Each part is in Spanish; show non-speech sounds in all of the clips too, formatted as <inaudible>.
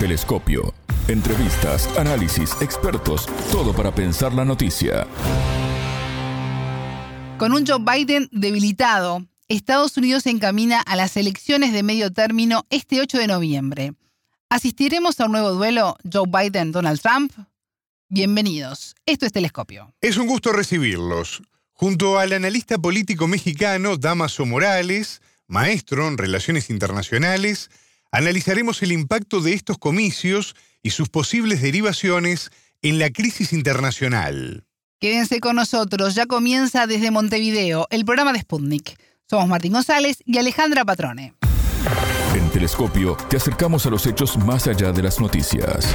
Telescopio. Entrevistas, análisis, expertos, todo para pensar la noticia. Con un Joe Biden debilitado, Estados Unidos se encamina a las elecciones de medio término este 8 de noviembre. ¿Asistiremos a un nuevo duelo Joe Biden-Donald Trump? Bienvenidos. Esto es Telescopio. Es un gusto recibirlos. Junto al analista político mexicano Damaso Morales, maestro en Relaciones Internacionales, analizaremos el impacto de estos comicios y sus posibles derivaciones en la crisis internacional. Quédense con nosotros, ya comienza desde Montevideo el programa de Sputnik. Somos Martín González y Alejandra Patrone. En Telescopio te acercamos a los hechos más allá de las noticias.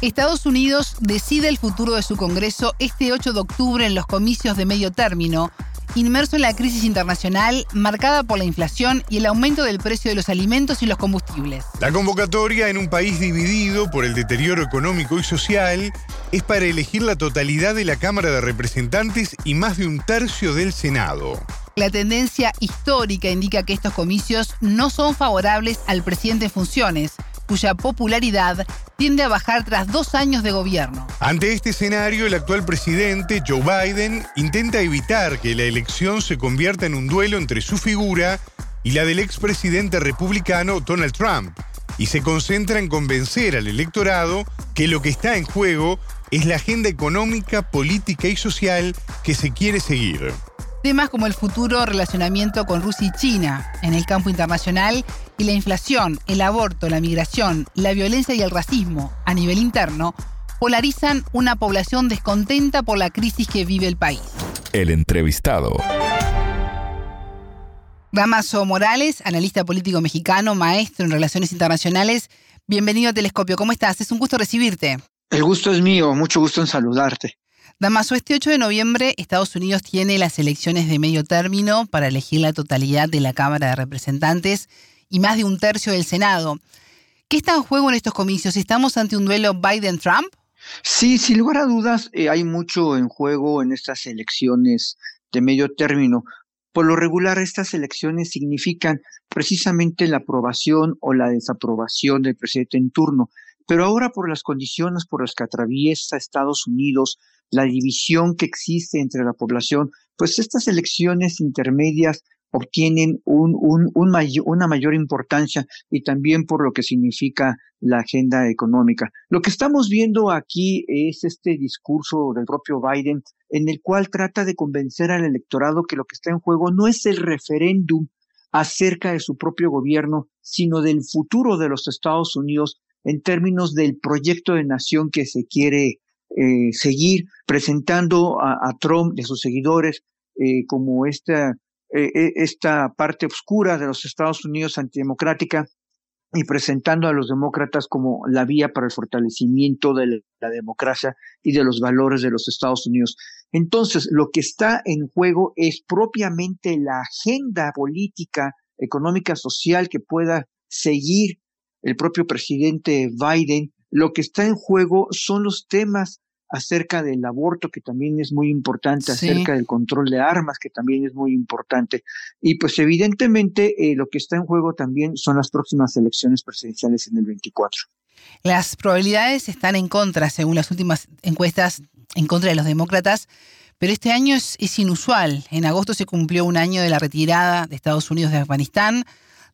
Estados Unidos decide el futuro de su Congreso este 8 de octubre en los comicios de medio término, inmerso en la crisis internacional marcada por la inflación y el aumento del precio de los alimentos y los combustibles. La convocatoria en un país dividido por el deterioro económico y social es para elegir la totalidad de la Cámara de Representantes y más de un tercio del Senado. La tendencia histórica indica que estos comicios no son favorables al presidente en funciones, cuya popularidad tiende a bajar tras dos años de gobierno. Ante este escenario, el actual presidente, Joe Biden, intenta evitar que la elección se convierta en un duelo entre su figura y la del expresidente republicano Donald Trump, y se concentra en convencer al electorado que lo que está en juego es la agenda económica, política y social que se quiere seguir. Temas como el futuro relacionamiento con Rusia y China en el campo internacional y la inflación, el aborto, la migración, la violencia y el racismo a nivel interno polarizan una población descontenta por la crisis que vive el país. El entrevistado. Damaso Morales, analista político mexicano, maestro en relaciones internacionales. Bienvenido a Telescopio. ¿Cómo estás? Es un gusto recibirte. El gusto es mío, mucho gusto en saludarte. Damaso, este 8 de noviembre Estados Unidos tiene las elecciones de medio término para elegir la totalidad de la Cámara de Representantes y más de un tercio del Senado. ¿Qué está en juego en estos comicios? ¿Estamos ante un duelo Biden-Trump? Sí, sin lugar a dudas, eh, hay mucho en juego en estas elecciones de medio término. Por lo regular, estas elecciones significan precisamente la aprobación o la desaprobación del presidente en turno. Pero ahora, por las condiciones por las que atraviesa Estados Unidos, la división que existe entre la población, pues estas elecciones intermedias obtienen un, un, una mayor importancia y también por lo que significa la agenda económica. Lo que estamos viendo aquí es este discurso del propio Biden en el cual trata de convencer al electorado que lo que está en juego no es el referéndum acerca de su propio gobierno, sino del futuro de los Estados Unidos en términos del proyecto de nación que se quiere eh, seguir presentando a, Trump y a sus seguidores eh, como esta, eh, esta parte oscura de los Estados Unidos antidemocrática y presentando a los demócratas como la vía para el fortalecimiento de la democracia y de los valores de los Estados Unidos. Entonces, lo que está en juego es propiamente la agenda política, económica, social que pueda seguir el propio presidente Biden. Lo que está en juego son los temas acerca del aborto, que también es muy importante, acerca del control de armas, que también es muy importante. Y pues evidentemente eh, lo que está en juego también son las próximas elecciones presidenciales en el 24. Las probabilidades están en contra, según las últimas encuestas, en contra de los demócratas. Pero este año es, es inusual. En agosto se cumplió un año de la retirada de Estados Unidos de Afganistán.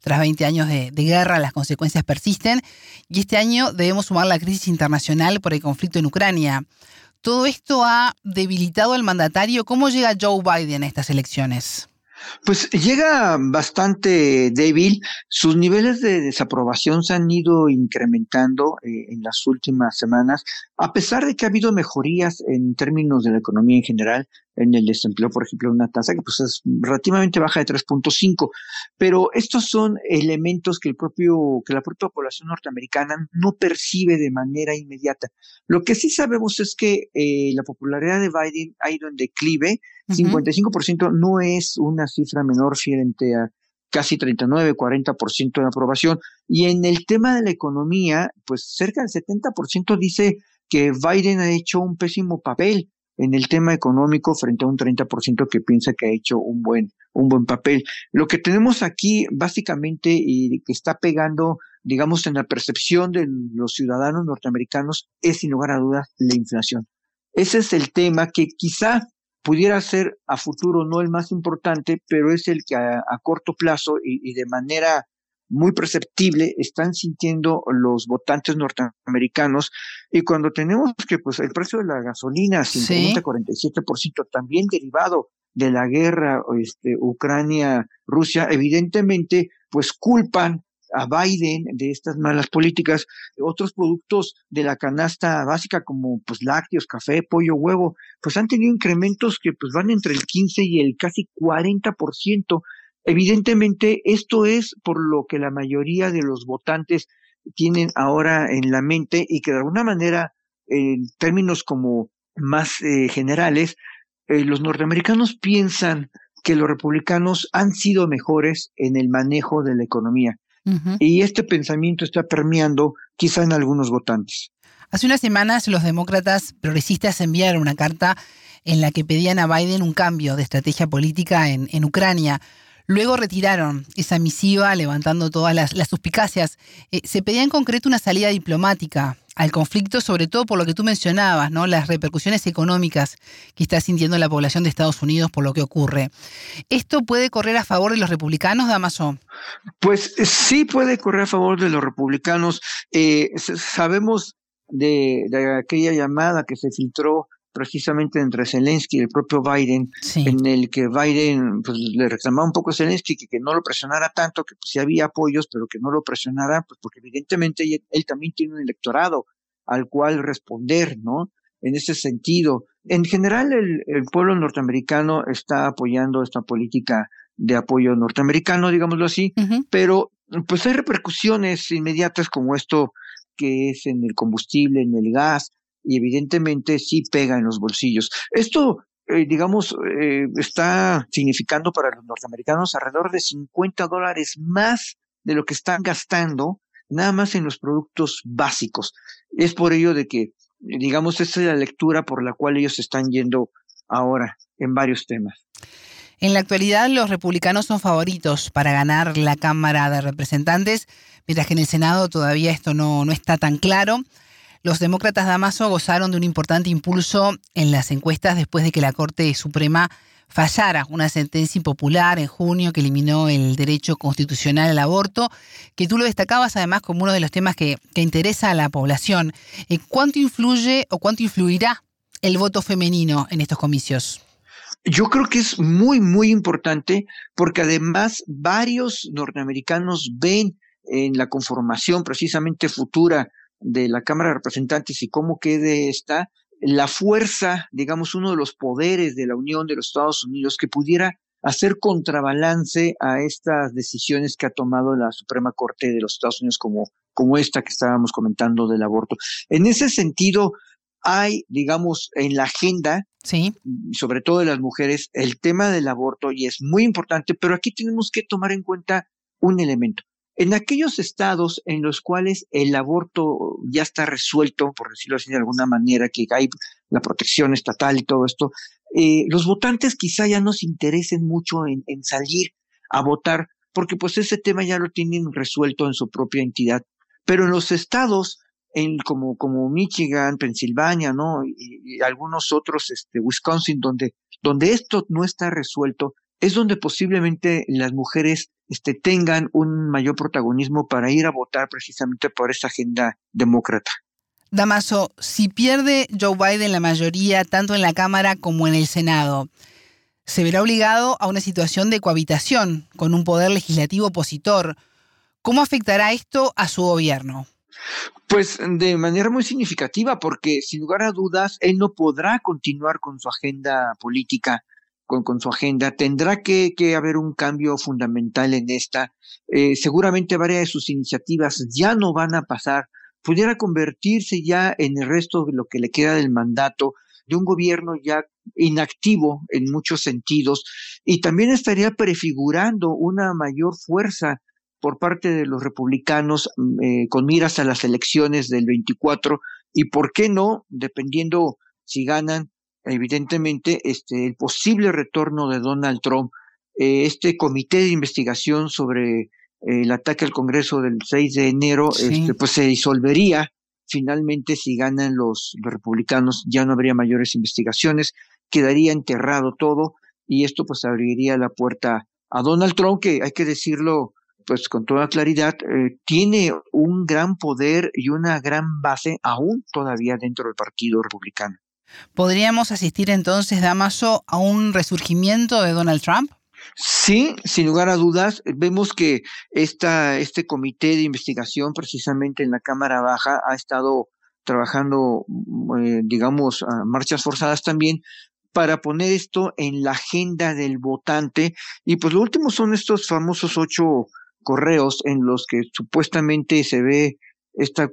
Tras 20 años de, guerra, las consecuencias persisten y este año debemos sumar la crisis internacional por el conflicto en Ucrania. Todo esto ha debilitado al mandatario. ¿Cómo llega Joe Biden a estas elecciones? Pues llega bastante débil. Sus niveles de desaprobación se han ido incrementando eh, en las últimas semanas, a pesar de que ha habido mejorías en términos de la economía en general, en el desempleo, por ejemplo, una tasa que pues es relativamente baja de 3.5, pero estos son elementos que el propio que la propia población norteamericana no percibe de manera inmediata. Lo que sí sabemos es que eh, la popularidad de Biden ha ido en declive, 55% no es una cifra menor frente a casi 39, 40% de aprobación. Y en el tema de la economía, pues cerca del 70% dice que Biden ha hecho un pésimo papel en el tema económico frente a un 30% que piensa que ha hecho un buen, un buen papel. Lo que tenemos aquí básicamente y que está pegando, digamos, en la percepción de los ciudadanos norteamericanos es sin lugar a dudas la inflación. Ese es el tema que quizá pudiera ser a futuro no el más importante, pero es el que a, corto plazo y, de manera muy perceptible están sintiendo los votantes norteamericanos y cuando tenemos que pues el precio de la gasolina se incrementa 47% también derivado de la guerra este, Ucrania-Rusia, evidentemente pues culpan a Biden de estas malas políticas, otros productos de la canasta básica como pues lácteos, café, pollo, huevo, pues han tenido incrementos que pues van entre el 15 y el casi 40%. Evidentemente esto es por lo que la mayoría de los votantes tienen ahora en la mente y que de alguna manera en términos como más eh, generales eh, los norteamericanos piensan que los republicanos han sido mejores en el manejo de la economía. Y este pensamiento está permeando quizá en algunos votantes. Hace unas semanas los demócratas progresistas enviaron una carta en la que pedían a Biden un cambio de estrategia política en, en Ucrania. Luego retiraron esa misiva levantando todas las, suspicacias. Eh, se pedía en concreto una salida diplomática al conflicto, sobre todo por lo que tú mencionabas, ¿no? Las repercusiones económicas que está sintiendo la población de Estados Unidos por lo que ocurre. ¿Esto puede correr a favor de los republicanos, Damaso? Pues eh, sí puede correr a favor de los republicanos. Eh, sabemos de, de, aquella llamada que se filtró precisamente entre Zelensky y el propio Biden, en el que Biden pues, le reclamaba un poco a Zelensky que, que no lo presionara tanto, que pues, sí había apoyos, pero que no lo presionara, pues porque evidentemente él, también tiene un electorado al cual responder, ¿no? En ese sentido, en general el, el pueblo norteamericano está apoyando esta política de apoyo norteamericano, digámoslo así, pero pues hay repercusiones inmediatas como esto que es en el combustible, en el gas, y evidentemente sí pega en los bolsillos. Esto, eh, digamos, eh, está significando para los norteamericanos alrededor de 50 dólares más de lo que están gastando nada más en los productos básicos. Es por ello de que, digamos, esta es la lectura por la cual ellos están yendo ahora en varios temas. En la actualidad, los republicanos son favoritos para ganar la Cámara de Representantes, mientras que en el Senado todavía esto no, no está tan claro. Los demócratas Damaso gozaron de un importante impulso en las encuestas después de que la Corte Suprema fallara una sentencia impopular en junio que eliminó el derecho constitucional al aborto, que tú lo destacabas además como uno de los temas que, interesa a la población. Eh, ¿Cuánto influye o cuánto influirá el voto femenino en estos comicios? Yo creo que es muy, muy importante porque además varios norteamericanos ven en la conformación precisamente futura de la Cámara de Representantes y cómo quede esta, la fuerza, digamos, uno de los poderes de la Unión de los Estados Unidos que pudiera hacer contrabalance a estas decisiones que ha tomado la Suprema Corte de los Estados Unidos como, como esta que estábamos comentando del aborto. En ese sentido, hay, digamos, en la agenda, sí. sobre todo de las mujeres, el tema del aborto y es muy importante, pero aquí tenemos que tomar en cuenta un elemento. En aquellos estados en los cuales el aborto ya está resuelto, por decirlo así de alguna manera, que hay la protección estatal y todo esto, eh, los votantes quizá ya no se interesen mucho en, salir a votar, porque pues ese tema ya lo tienen resuelto en su propia entidad. Pero en los estados en, como, Michigan, Pensilvania, ¿no? Y, y, algunos otros, este, Wisconsin, donde, donde esto no está resuelto, es donde posiblemente las mujeres este, tengan un mayor protagonismo para ir a votar precisamente por esa agenda demócrata. Damaso, si pierde Joe Biden la mayoría tanto en la Cámara como en el Senado, se verá obligado a una situación de cohabitación con un poder legislativo opositor. ¿Cómo afectará esto a su gobierno? Pues de manera muy significativa, porque sin lugar a dudas, él no podrá continuar con su agenda política con, su agenda. Tendrá que, haber un cambio fundamental en esta. Eh, seguramente varias de sus iniciativas ya no van a pasar. Pudiera convertirse ya en el resto de lo que le queda del mandato de un gobierno ya inactivo en muchos sentidos y también estaría prefigurando una mayor fuerza por parte de los republicanos mm, eh, con miras a las elecciones del 24 y por qué no, dependiendo si ganan, evidentemente, este, el posible retorno de Donald Trump. Eh, este comité de investigación sobre eh, el ataque al Congreso del 6 de enero, este, pues se disolvería finalmente si ganan los, republicanos, ya no habría mayores investigaciones, quedaría enterrado todo y esto pues abriría la puerta a Donald Trump, que hay que decirlo pues con toda claridad, eh, tiene un gran poder y una gran base aún todavía dentro del Partido Republicano. ¿Podríamos asistir entonces, Damaso, a un resurgimiento de Donald Trump? Sí, sin lugar a dudas, vemos que esta, este comité de investigación precisamente en la Cámara Baja ha estado trabajando, eh, digamos, a marchas forzadas también para poner esto en la agenda del votante. Y pues lo último son estos famosos ocho correos en los que supuestamente se ve este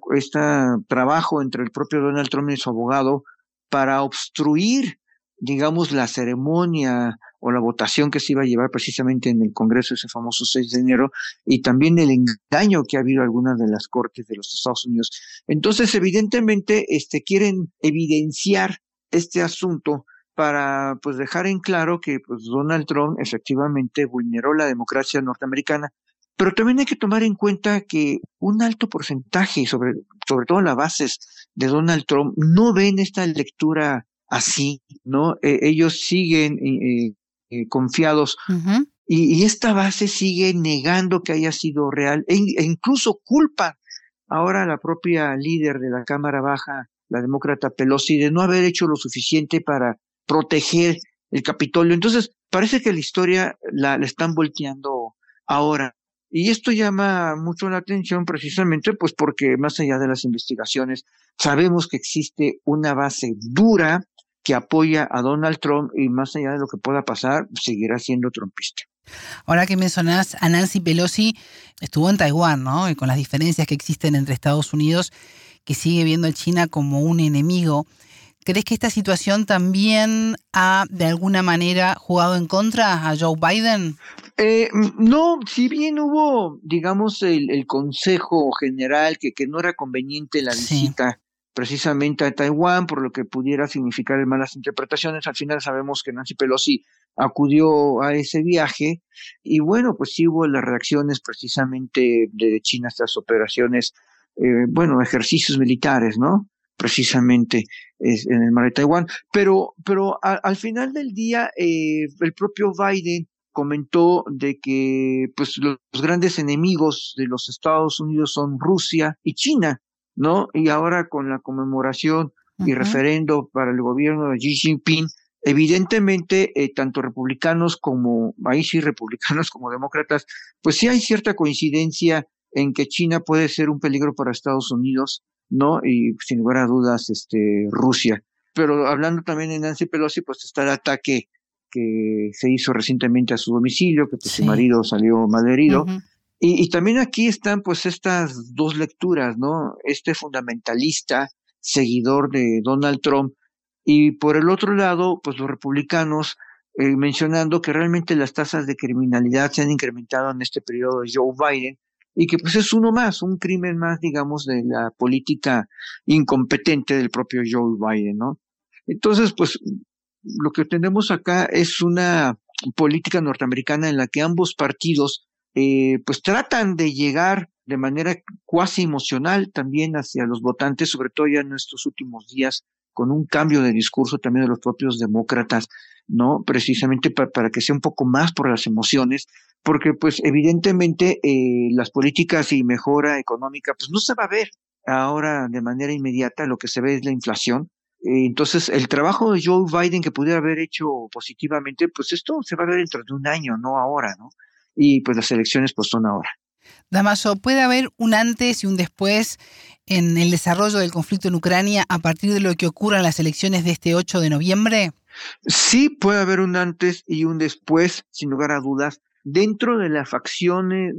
trabajo entre el propio Donald Trump y su abogado para obstruir, digamos, la ceremonia o la votación que se iba a llevar precisamente en el Congreso ese famoso 6 de enero y también el engaño que ha habido algunas de las cortes de los Estados Unidos. Entonces, evidentemente, este, quieren evidenciar este asunto para pues dejar en claro que pues Donald Trump efectivamente vulneró la democracia norteamericana, pero también hay que tomar en cuenta que un alto porcentaje, sobre, sobre todo las bases de Donald Trump, no ven esta lectura así, ¿no? Eh, ellos siguen eh, eh, confiados y, esta base sigue negando que haya sido real e, e, incluso culpa ahora a la propia líder de la Cámara Baja, la demócrata Pelosi, de no haber hecho lo suficiente para proteger el Capitolio. Entonces, parece que la historia la, están volteando ahora. Y esto llama mucho la atención precisamente pues porque más allá de las investigaciones sabemos que existe una base dura que apoya a Donald Trump y más allá de lo que pueda pasar, seguirá siendo trumpista. Ahora que mencionás a Nancy Pelosi, estuvo en Taiwán, ¿no? Y con las diferencias que existen entre Estados Unidos, que sigue viendo a China como un enemigo. ¿Crees que esta situación también ha de alguna manera jugado en contra a Joe Biden? Eh, no, si bien hubo, digamos, el, Consejo General que, que, no era conveniente la visita precisamente a Taiwán, por lo que pudiera significar malas interpretaciones, al final sabemos que Nancy Pelosi acudió a ese viaje y bueno, pues sí hubo las reacciones precisamente de China a estas operaciones, eh, bueno, ejercicios militares, ¿no? precisamente en el mar de Taiwán. Pero, pero al final del día, eh, el propio Biden comentó de que pues los, grandes enemigos de los Estados Unidos son Rusia y China, ¿no? Y ahora con la conmemoración y referendo para el gobierno de Xi Jinping, evidentemente eh, tanto republicanos como, ahí sí <laughs> republicanos como demócratas, pues sí hay cierta coincidencia en que China puede ser un peligro para Estados Unidos ¿no? Y sin lugar a dudas, este, Rusia. Pero hablando también de Nancy Pelosi, pues está el ataque que se hizo recientemente a su domicilio, que pues, su marido salió malherido. y, y, también aquí están pues estas dos lecturas, ¿no? Este fundamentalista, seguidor de Donald Trump, y por el otro lado, pues los republicanos eh, mencionando que realmente las tasas de criminalidad se han incrementado en este periodo de Joe Biden y que pues es uno más, un crimen más, digamos, de la política incompetente del propio Joe Biden, ¿no? Entonces, pues lo que tenemos acá es una política norteamericana en la que ambos partidos eh, pues tratan de llegar de manera cuasi emocional también hacia los votantes, sobre todo ya en estos últimos días, con un cambio de discurso también de los propios demócratas, ¿no? Precisamente para que sea un poco más por las emociones, porque pues evidentemente eh, las políticas y mejora económica pues no se va a ver ahora de manera inmediata, lo que se ve es la inflación. Entonces, el trabajo de Joe Biden que pudiera haber hecho positivamente, pues esto se va a ver dentro de un año, no ahora, ¿no? Y pues las elecciones pues son ahora. Damaso, ¿puede haber un antes y un después en el desarrollo del conflicto en Ucrania a partir de lo que ocurra en las elecciones de este 8 de noviembre? Sí, puede haber un antes y un después, sin lugar a dudas. Dentro de la facción eh, eh,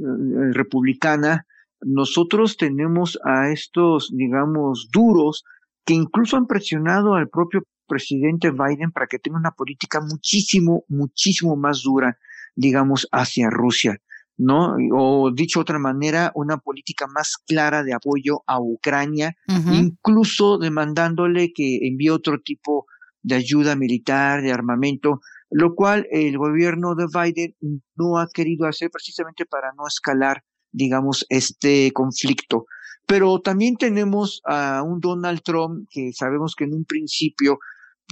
republicana, nosotros tenemos a estos, digamos, duros que incluso han presionado al propio presidente Biden para que tenga una política muchísimo, muchísimo más dura, digamos, hacia Rusia, ¿no? O dicho de otra manera, una política más clara de apoyo a Ucrania, incluso demandándole que envíe otro tipo de ayuda militar, de armamento, lo cual el gobierno de Biden no ha querido hacer precisamente para no escalar, digamos, este conflicto. Pero también tenemos a un Donald Trump que sabemos que en un principio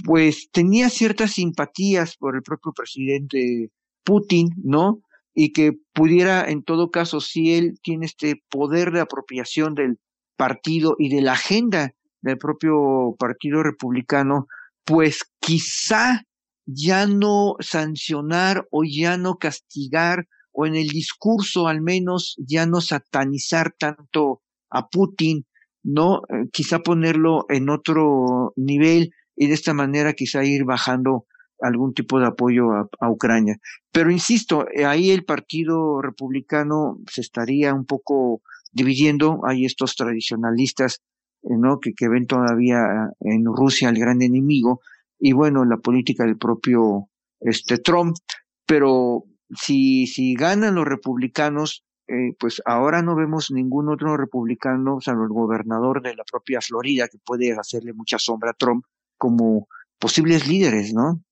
pues tenía ciertas simpatías por el propio presidente Putin, ¿no? Y que pudiera, en todo caso, si él tiene este poder de apropiación del partido y de la agenda del propio Partido Republicano, pues quizá ya no sancionar o ya no castigar o en el discurso al menos ya no satanizar tanto a Putin, ¿no? Eh, quizá ponerlo en otro nivel y de esta manera quizá ir bajando algún tipo de apoyo a, Ucrania. Pero insisto, eh, ahí el Partido Republicano se estaría un poco dividiendo, hay estos tradicionalistas eh, ¿no? que, que ven todavía en Rusia al gran enemigo, y bueno, la política del propio este Trump, pero si, si ganan los republicanos, eh, pues ahora no vemos ningún otro republicano, salvo el gobernador de la propia Florida, que puede hacerle mucha sombra a Trump, como posibles líderes, ¿no?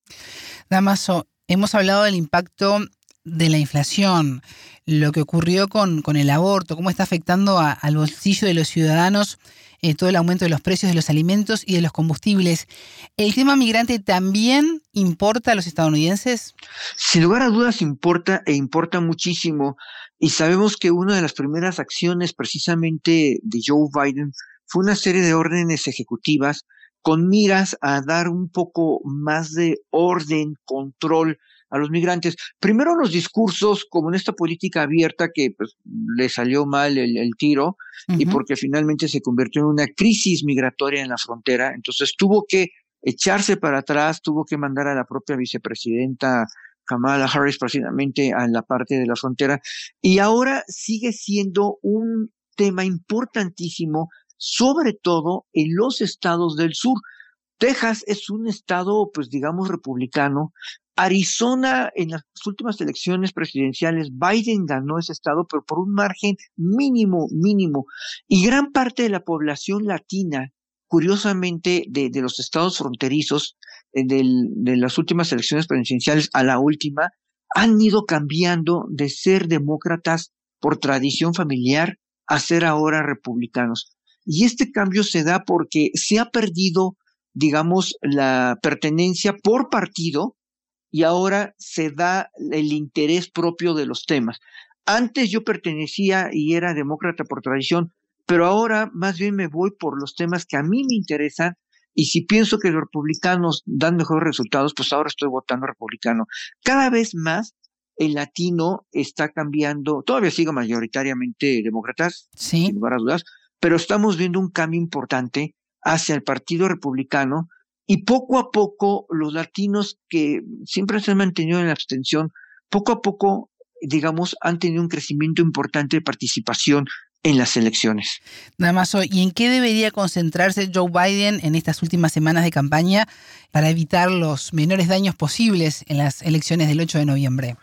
Damaso, hemos hablado del impacto de la inflación, lo que ocurrió con, con el aborto, cómo está afectando al bolsillo de los ciudadanos eh, todo el aumento de los precios de los alimentos y de los combustibles. ¿El tema migrante también importa a los estadounidenses? Sin lugar a dudas importa e importa muchísimo. Y sabemos que una de las primeras acciones precisamente de Joe Biden fue una serie de órdenes ejecutivas con miras a dar un poco más de orden, control a los migrantes. Primero los discursos, como en esta política abierta que pues, le salió mal el, tiro y porque finalmente se convirtió en una crisis migratoria en la frontera, entonces tuvo que echarse para atrás, tuvo que mandar a la propia vicepresidenta Kamala Harris precisamente a la parte de la frontera y ahora sigue siendo un tema importantísimo sobre todo en los estados del sur. Texas es un estado, pues digamos, republicano. Arizona, en las últimas elecciones presidenciales, Biden ganó ese estado, pero por un margen mínimo, mínimo. Y gran parte de la población latina, curiosamente, de, los estados fronterizos, eh, de las últimas elecciones presidenciales a la última, han ido cambiando de ser demócratas por tradición familiar a ser ahora republicanos. Y este cambio se da porque se ha perdido, digamos, la pertenencia por partido y ahora se da el interés propio de los temas. Antes yo pertenecía y era demócrata por tradición, pero ahora más bien me voy por los temas que a mí me interesan y si pienso que los republicanos dan mejores resultados, pues ahora estoy votando republicano. Cada vez más el latino está cambiando, todavía sigo mayoritariamente demócratas, sin lugar a dudas, pero estamos viendo un cambio importante hacia el Partido Republicano y poco a poco los latinos que siempre se han mantenido en la abstención, poco a poco, digamos, han tenido un crecimiento importante de participación en las elecciones. Nada más, ¿y en qué debería concentrarse Joe Biden en estas últimas semanas de campaña para evitar los menores daños posibles en las elecciones del 8 de noviembre?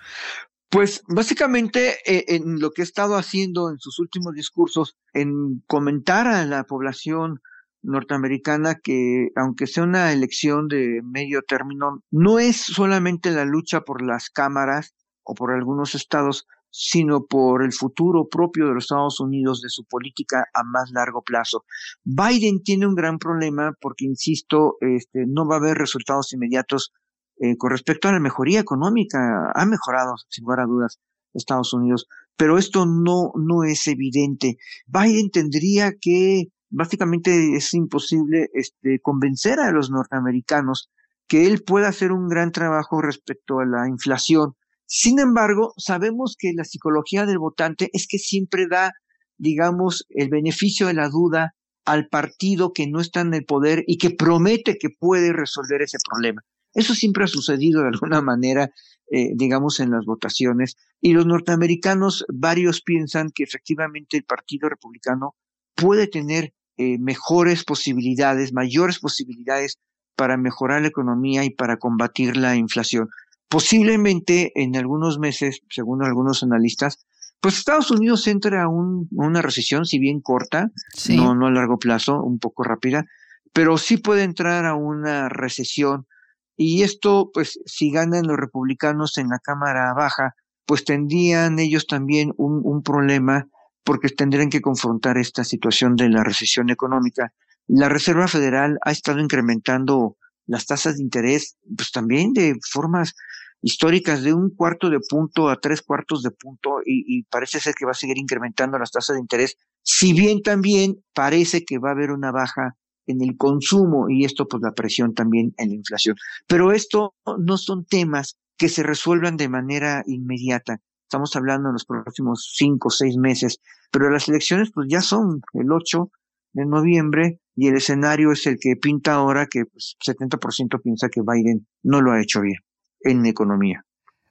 Pues básicamente eh, en lo que he estado haciendo en sus últimos discursos, en comentar a la población norteamericana que aunque sea una elección de medio término, no es solamente la lucha por las cámaras o por algunos estados, sino por el futuro propio de los Estados Unidos, de su política a más largo plazo. Biden tiene un gran problema porque, insisto, este, no va a haber resultados inmediatos eh, con respecto a la mejoría económica, ha mejorado, sin lugar a dudas, Estados Unidos, pero esto no, no es evidente. Biden tendría que, básicamente es imposible este, convencer a los norteamericanos que él pueda hacer un gran trabajo respecto a la inflación. Sin embargo, sabemos que la psicología del votante es que siempre da, digamos, el beneficio de la duda al partido que no está en el poder y que promete que puede resolver ese problema. Eso siempre ha sucedido de alguna manera, eh, digamos, en las votaciones. Y los norteamericanos, varios piensan que efectivamente el Partido Republicano puede tener eh, mejores posibilidades, mayores posibilidades para mejorar la economía y para combatir la inflación. Posiblemente en algunos meses, según algunos analistas, pues Estados Unidos entra a una recesión, si bien corta, no, no a largo plazo, un poco rápida, pero sí puede entrar a una recesión. Y esto, pues, si ganan los republicanos en la Cámara Baja, pues tendrían ellos también un, un problema porque tendrían que confrontar esta situación de la recesión económica. La Reserva Federal ha estado incrementando las tasas de interés, pues también de formas históricas de un cuarto de punto a tres cuartos de punto y, parece ser que va a seguir incrementando las tasas de interés, si bien también parece que va a haber una baja en el consumo y esto pues la presión también en la inflación. Pero esto no son temas que se resuelvan de manera inmediata. Estamos hablando en los próximos cinco o seis meses, pero las elecciones pues ya son el 8 de noviembre y el escenario es el que pinta ahora que pues, 70% piensa que Biden no lo ha hecho bien en economía.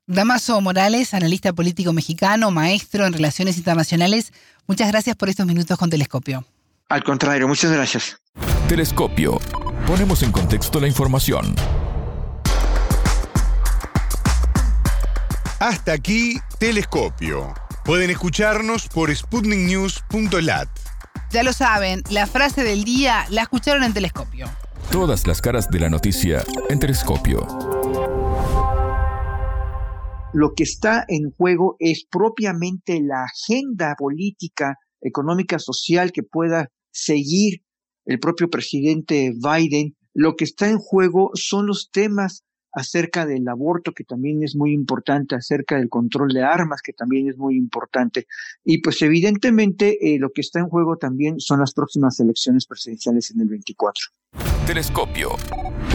Damaso Morales, analista político mexicano, maestro en relaciones internacionales, muchas gracias por estos minutos con Telescopio. Al contrario, muchas gracias. Telescopio. Ponemos en contexto la información. Hasta aquí, Telescopio. Pueden escucharnos por sputniknews.lat. Ya lo saben, la frase del día la escucharon en Telescopio. Todas las caras de la noticia en Telescopio. Lo que está en juego es propiamente la agenda política, económica, social que pueda seguir el propio presidente Biden. Lo que está en juego son los temas acerca del aborto, que también es muy importante, acerca del control de armas, que también es muy importante. Y pues evidentemente eh, lo que está en juego también son las próximas elecciones presidenciales en el 24. Telescopio,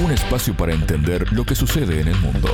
un espacio para entender lo que sucede en el mundo.